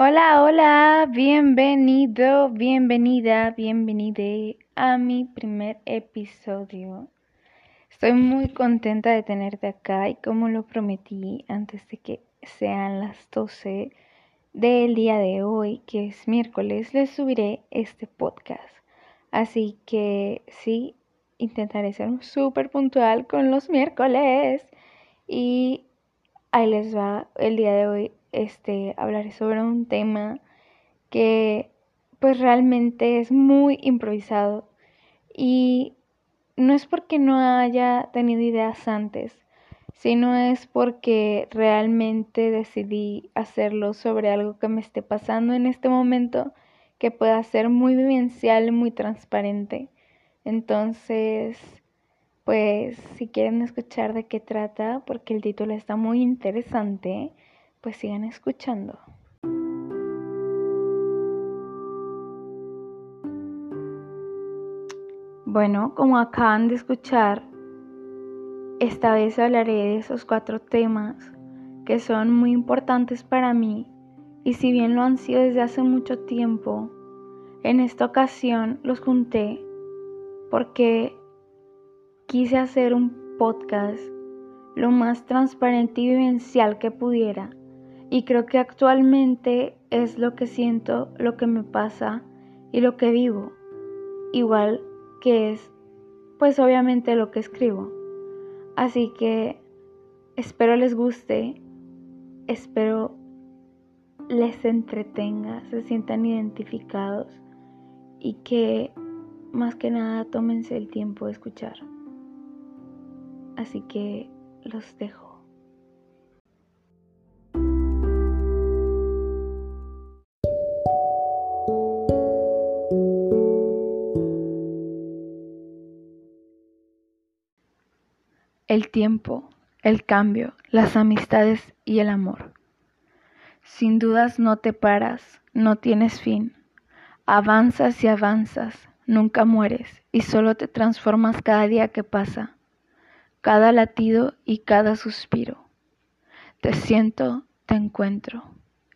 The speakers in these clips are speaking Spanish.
Hola, hola, bienvenido, bienvenida, bienvenida a mi primer episodio. Estoy muy contenta de tenerte acá y como lo prometí antes de que sean las 12 del día de hoy, que es miércoles, les subiré este podcast. Así que sí, intentaré ser súper puntual con los miércoles. Y ahí les va el día de hoy este, hablaré sobre un tema que pues realmente es muy improvisado y no es porque no haya tenido ideas antes, sino es porque realmente decidí hacerlo sobre algo que me esté pasando en este momento que pueda ser muy vivencial, muy transparente. Entonces, pues si quieren escuchar de qué trata, porque el título está muy interesante, pues sigan escuchando. Bueno, como acaban de escuchar, esta vez hablaré de esos cuatro temas que son muy importantes para mí y si bien lo han sido desde hace mucho tiempo, en esta ocasión los junté porque quise hacer un podcast lo más transparente y vivencial que pudiera y creo que actualmente es lo que siento, lo que me pasa y lo que vivo. Igual que es, pues obviamente lo que escribo. Así que espero les guste, espero les entretenga, se sientan identificados y que más que nada tómense el tiempo de escuchar. Así que los dejo. El tiempo, el cambio, las amistades y el amor. Sin dudas no te paras, no tienes fin. Avanzas y avanzas, nunca mueres y solo te transformas cada día que pasa, cada latido y cada suspiro. Te siento, te encuentro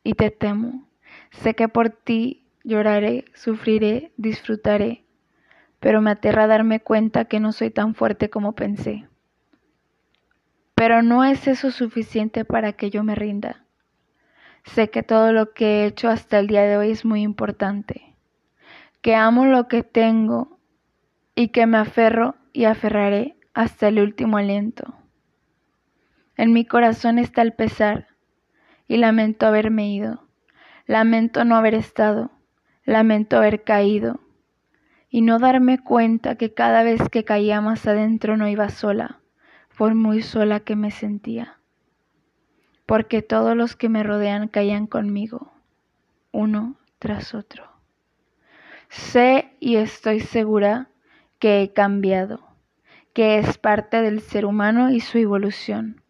y te temo. Sé que por ti lloraré, sufriré, disfrutaré, pero me aterra darme cuenta que no soy tan fuerte como pensé. Pero no es eso suficiente para que yo me rinda. Sé que todo lo que he hecho hasta el día de hoy es muy importante, que amo lo que tengo y que me aferro y aferraré hasta el último aliento. En mi corazón está el pesar y lamento haberme ido, lamento no haber estado, lamento haber caído y no darme cuenta que cada vez que caía más adentro no iba sola por muy sola que me sentía, porque todos los que me rodean caían conmigo, uno tras otro. Sé y estoy segura que he cambiado, que es parte del ser humano y su evolución,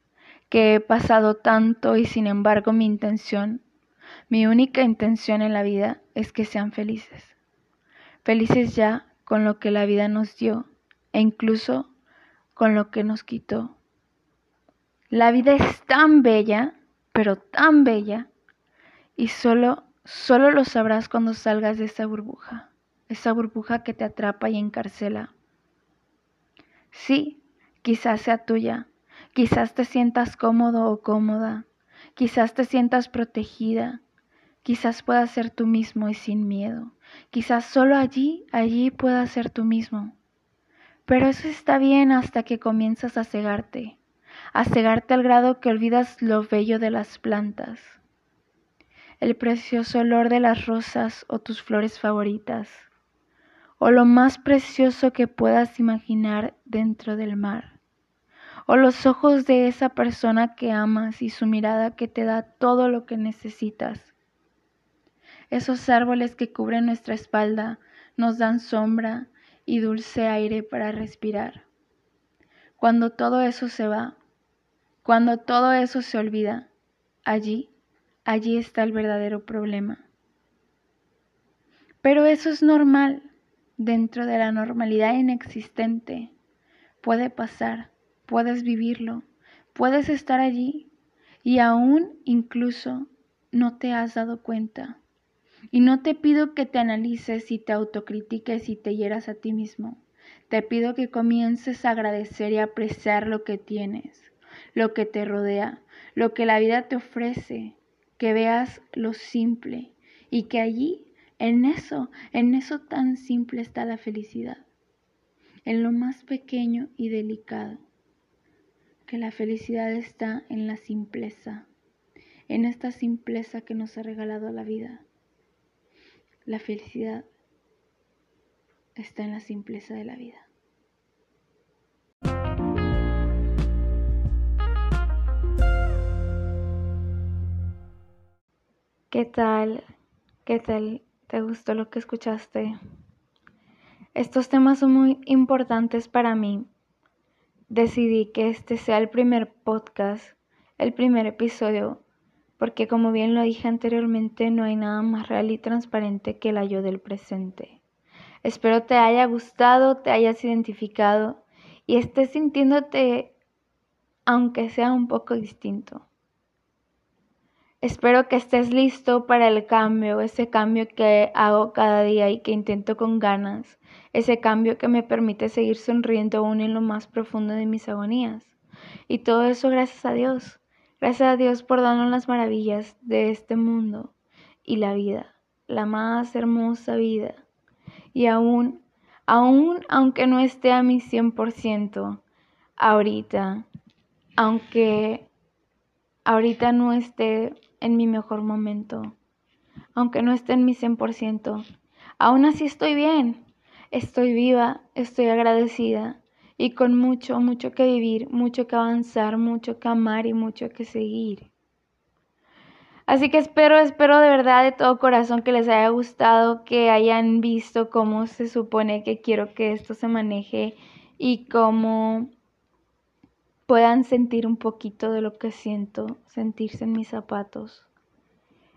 que he pasado tanto y sin embargo mi intención, mi única intención en la vida es que sean felices, felices ya con lo que la vida nos dio e incluso con lo que nos quitó. La vida es tan bella, pero tan bella, y solo, solo lo sabrás cuando salgas de esa burbuja, esa burbuja que te atrapa y encarcela. Sí, quizás sea tuya, quizás te sientas cómodo o cómoda, quizás te sientas protegida, quizás puedas ser tú mismo y sin miedo, quizás solo allí, allí puedas ser tú mismo. Pero eso está bien hasta que comienzas a cegarte, a cegarte al grado que olvidas lo bello de las plantas, el precioso olor de las rosas o tus flores favoritas, o lo más precioso que puedas imaginar dentro del mar, o los ojos de esa persona que amas y su mirada que te da todo lo que necesitas. Esos árboles que cubren nuestra espalda nos dan sombra, y dulce aire para respirar. Cuando todo eso se va, cuando todo eso se olvida, allí, allí está el verdadero problema. Pero eso es normal, dentro de la normalidad inexistente. Puede pasar, puedes vivirlo, puedes estar allí y aún incluso no te has dado cuenta. Y no te pido que te analices y te autocritiques y te hieras a ti mismo. Te pido que comiences a agradecer y apreciar lo que tienes, lo que te rodea, lo que la vida te ofrece, que veas lo simple y que allí, en eso, en eso tan simple está la felicidad, en lo más pequeño y delicado, que la felicidad está en la simpleza, en esta simpleza que nos ha regalado la vida. La felicidad está en la simpleza de la vida. ¿Qué tal? ¿Qué tal? ¿Te gustó lo que escuchaste? Estos temas son muy importantes para mí. Decidí que este sea el primer podcast, el primer episodio, porque como bien lo dije anteriormente, no hay nada más real y transparente que el yo del presente. Espero te haya gustado, te hayas identificado y estés sintiéndote, aunque sea un poco distinto. Espero que estés listo para el cambio, ese cambio que hago cada día y que intento con ganas, ese cambio que me permite seguir sonriendo aún en lo más profundo de mis agonías. Y todo eso gracias a Dios. Gracias a Dios por darnos las maravillas de este mundo y la vida, la más hermosa vida. Y aún, aún aunque no esté a mi 100% ahorita, aunque ahorita no esté en mi mejor momento, aunque no esté en mi 100%, aún así estoy bien, estoy viva, estoy agradecida y con mucho, mucho que vivir, mucho que avanzar, mucho que amar y mucho que seguir. Así que espero, espero de verdad de todo corazón que les haya gustado, que hayan visto cómo se supone que quiero que esto se maneje y cómo puedan sentir un poquito de lo que siento, sentirse en mis zapatos.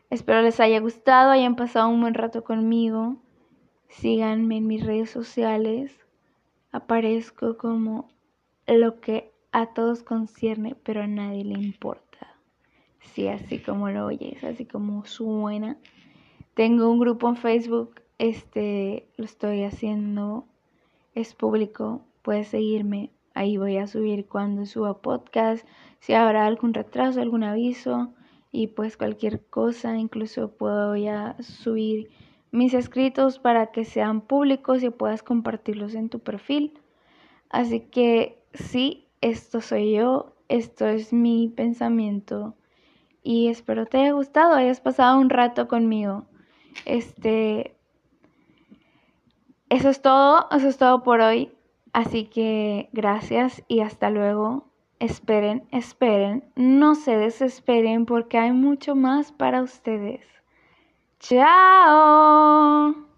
Espero les haya gustado, hayan pasado un buen rato conmigo. Síganme en mis redes sociales. Aparezco como lo que a todos concierne, pero a nadie le importa. Sí, así como lo oyes, así como suena. Tengo un grupo en Facebook, este lo estoy haciendo, es público, puedes seguirme. Ahí voy a subir cuando suba podcast, si habrá algún retraso, algún aviso y pues cualquier cosa, incluso puedo ya subir mis escritos para que sean públicos y puedas compartirlos en tu perfil. Así que sí, esto soy yo, esto es mi pensamiento y espero te haya gustado, hayas pasado un rato conmigo. Este, eso es todo, eso es todo por hoy. Así que gracias y hasta luego. Esperen, esperen, no se desesperen porque hay mucho más para ustedes. 笑。